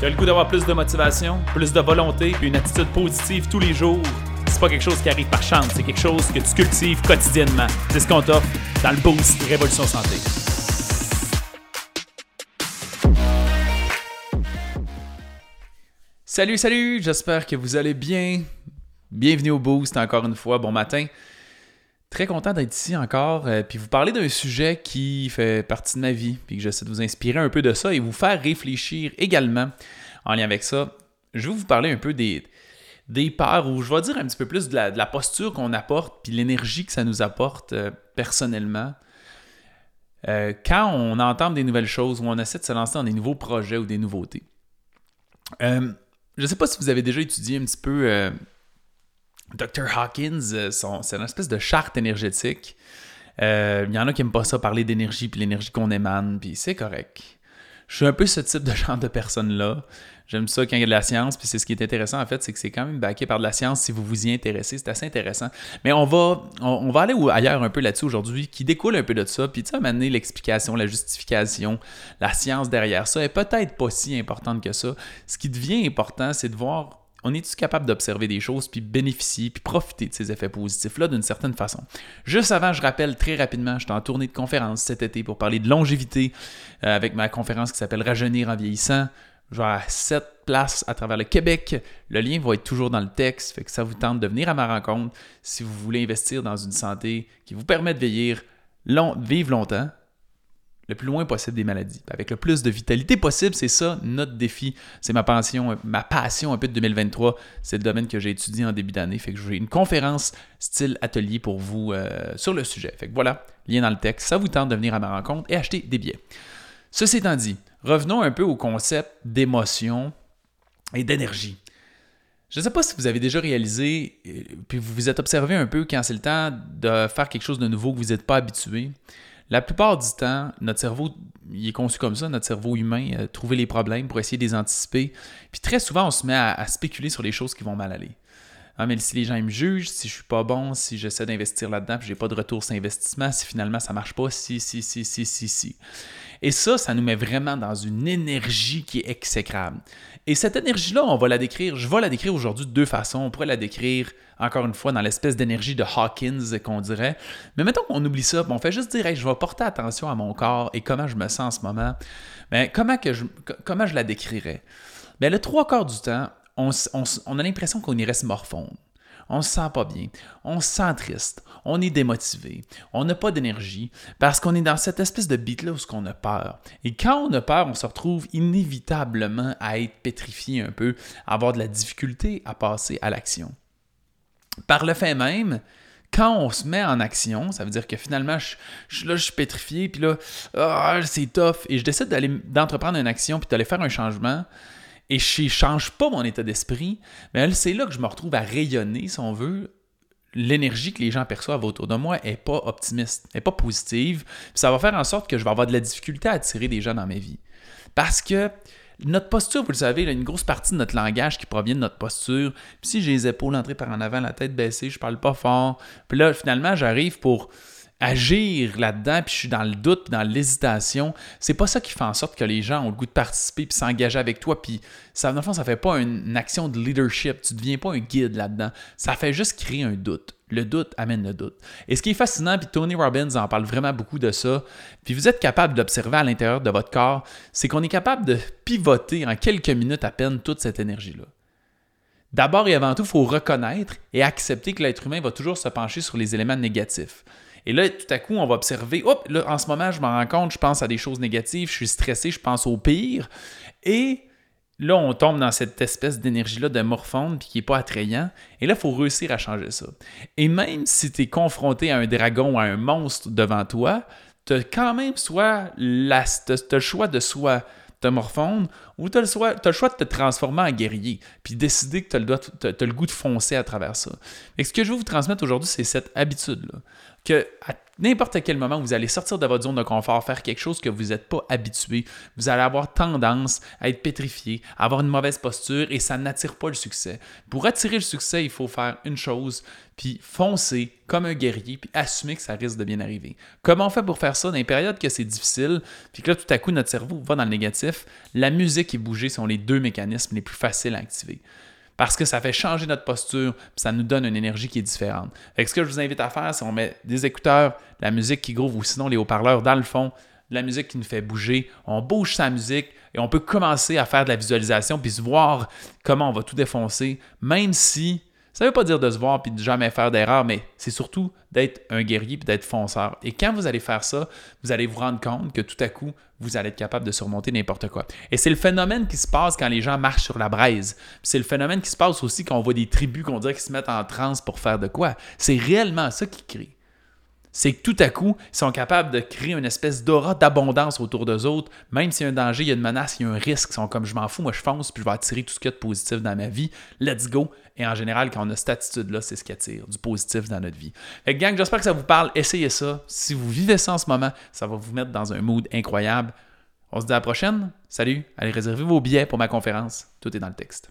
Tu as le goût d'avoir plus de motivation, plus de volonté, puis une attitude positive tous les jours? C'est pas quelque chose qui arrive par chance, c'est quelque chose que tu cultives quotidiennement. C'est ce qu'on t'offre dans le Boost Révolution Santé. Salut, salut, j'espère que vous allez bien. Bienvenue au Boost encore une fois, bon matin. Très content d'être ici encore, euh, puis vous parler d'un sujet qui fait partie de ma vie, puis que j'essaie de vous inspirer un peu de ça et vous faire réfléchir également en lien avec ça. Je vais vous parler un peu des, des peurs, ou je vais dire un petit peu plus de la, posture qu'on apporte, puis l'énergie que ça nous apporte euh, personnellement. Euh, quand on entend des nouvelles choses ou on essaie de se lancer dans des nouveaux projets ou des nouveautés. je ne sais pas si vous avez déjà étudié un petit peu Dr. Hawkins, euh, c'est une espèce de charte énergétique. Euh, il y en a qui n'aiment pas ça, parler d'énergie, puis l'énergie qu'on émane, puis c'est correct. Je suis un peu ce type de genre de personne-là. J'aime ça quand il y a de la science, puis c'est ce qui est intéressant en fait, c'est que c'est quand même backé par de la science si vous vous y intéressez, c'est assez intéressant. Mais on va, on, va aller ailleurs un peu là-dessus aujourd'hui, qui découle un peu de ça, puis tu sais, amener l'explication, la justification, la science derrière ça est peut-être pas si importante que ça. Ce qui devient important, c'est de voir on est-tu capable d'observer des choses, puis bénéficier, puis profiter de ces effets positifs-là d'une certaine façon? Juste avant, je rappelle très rapidement, je suis en tournée de conférence cet été pour parler de longévité euh, avec ma conférence qui s'appelle Rajeunir en vieillissant. Je vais à sept places à travers le Québec. Le lien va être toujours dans le texte, fait que ça vous tente de venir à ma rencontre si vous voulez investir dans une santé qui vous permet de vieillir, long, vivre longtemps, le plus loin possible des maladies, avec le plus de vitalité possible. C'est ça notre défi. C'est ma passion, ma passion un peu de 2023. C'est le domaine que j'ai étudié en début d'année. Fait que j'ai une conférence style atelier pour vous euh, sur le sujet. Fait que voilà, lien dans le texte. Ça vous tente de venir à ma rencontre et acheter des billets. Ceci étant dit, revenons un peu au concept d'émotion et d'énergie. Je ne sais pas si vous avez déjà réalisé, euh, puis vous vous êtes observé un peu quand c'est le temps de faire quelque chose de nouveau que vous n'êtes pas habitué. La plupart du temps, notre cerveau, est conçu comme ça, notre cerveau humain, euh, trouver les problèmes pour essayer de les anticiper. Puis très souvent, on se met à, spéculer sur les choses qui vont mal aller. Ah, mais si les gens me jugent, si je suis pas bon, si j'essaie d'investir là-dedans, puis j'ai pas de retour sur investissement, si finalement ça marche pas, si, si, si, si, si, si. Et ça, ça nous met vraiment dans une énergie qui est exécrable. Et cette énergie-là, on va la décrire, je vais la décrire aujourd'hui de deux façons. On pourrait la décrire, encore une fois, dans l'espèce d'énergie de Hawkins qu'on dirait. Mais mettons qu'on oublie ça, on fait juste dire, je vais porter attention à mon corps et comment je me sens en ce moment. Mais comment, que je, comment je la décrirais? Bien, le trois quarts du temps, on, a l'impression qu'on y reste morphone on se sent pas bien, on se sent triste, on est démotivé, on n'a pas d'énergie, parce qu'on est dans cette espèce de beat-là où on a peur. Et quand on a peur, on se retrouve inévitablement à être pétrifié un peu, à avoir de la difficulté à passer à l'action. Par le fait même, quand on se met en action, ça veut dire que finalement, je, là, je suis pétrifié, puis là, ah, c'est tough, et je décide d'entreprendre une action, puis d'aller faire un changement, et je ne change pas mon état d'esprit, mais c'est là que je me retrouve à rayonner, si on veut. L'énergie que les gens perçoivent autour de moi n'est pas optimiste, n'est pas positive. ça va faire en sorte que je vais avoir de la difficulté à attirer des gens dans ma vie. Parce que notre posture, vous le savez, il y a une grosse partie de notre langage qui provient de notre posture. Puis si j'ai les épaules entrées par en avant, la tête baissée, je parle pas fort. Puis là, finalement, j'arrive pour agir là-dedans, puis je suis dans le doute, dans l'hésitation, c'est pas ça qui fait en sorte que les gens ont le goût de participer puis s'engager avec toi. Puis ça, dans ça fait pas une, action de leadership. Tu deviens pas un guide là-dedans. Ça fait juste créer un doute. Le doute amène le doute. Et ce qui est fascinant, puis Tony Robbins en parle vraiment beaucoup de ça, puis vous êtes capable d'observer à l'intérieur de votre corps, c'est qu'on est capable de pivoter en quelques minutes à peine toute cette énergie-là. D'abord et avant tout, il faut reconnaître et accepter que l'être humain va toujours se pencher sur les éléments négatifs. Et là, tout à coup, on va observer, hop, là, en ce moment, je m'en rends compte, je pense à des choses négatives, je suis stressé, je pense au pire. Et là, on tombe dans cette espèce d'énergie-là de morphone, puis qui n'est pas attrayant. Et là, il faut réussir à changer ça. Et même si tu es confronté à un dragon ou à un monstre devant toi, tu as quand même soit la, le choix de soit te morfondre ou tu as, le choix de te transformer en guerrier, puis décider que tu as, le goût de foncer à travers ça. Et ce que je veux vous transmettre aujourd'hui, c'est cette habitude-là que à n'importe quel moment, vous allez sortir de votre zone de confort, faire quelque chose que vous n'êtes pas habitué, vous allez avoir tendance à être pétrifié, à avoir une mauvaise posture et ça n'attire pas le succès. Pour attirer le succès, il faut faire une chose, puis foncer comme un guerrier, puis assumer que ça risque de bien arriver. Comment on fait pour faire ça dans les périodes que c'est difficile, puis que là, tout à coup, notre cerveau va dans le négatif? La musique et bouger sont les deux mécanismes les plus faciles à activer parce que ça fait changer notre posture, puis ça nous donne une énergie qui est différente. Fait ce que je vous invite à faire, c'est on met des écouteurs, la musique qui groove ou sinon les haut-parleurs dans le fond, la musique qui nous fait bouger, on bouge sa musique et on peut commencer à faire de la visualisation puis se voir comment on va tout défoncer, même si ça ne veut pas dire de se voir puis de jamais faire d'erreur, mais c'est surtout d'être un guerrier puis d'être fonceur. Et quand vous allez faire ça, vous allez vous rendre compte que tout à coup, vous allez être capable de surmonter n'importe quoi. Et c'est le phénomène qui se passe quand les gens marchent sur la braise. C'est le phénomène qui se passe aussi quand on voit des tribus qu'on dirait qui se mettent en transe pour faire de quoi. C'est réellement ça qui crée c'est que tout à coup, ils sont capables de créer une espèce d'aura d'abondance autour d'eux autres, même s'il y a un danger, il y a une menace, il y a un risque. Ils sont comme je m'en fous, moi je fonce, puis je vais attirer tout ce qu'il y a de positif dans ma vie. Let's go. Et en général, quand on a cette attitude-là, c'est ce qui attire du positif dans notre vie. Fait que gang, j'espère que ça vous parle. Essayez ça. Si vous vivez ça en ce moment, ça va vous mettre dans un mood incroyable. On se dit à la prochaine. Salut. Allez réserver vos billets pour ma conférence. Tout est dans le texte.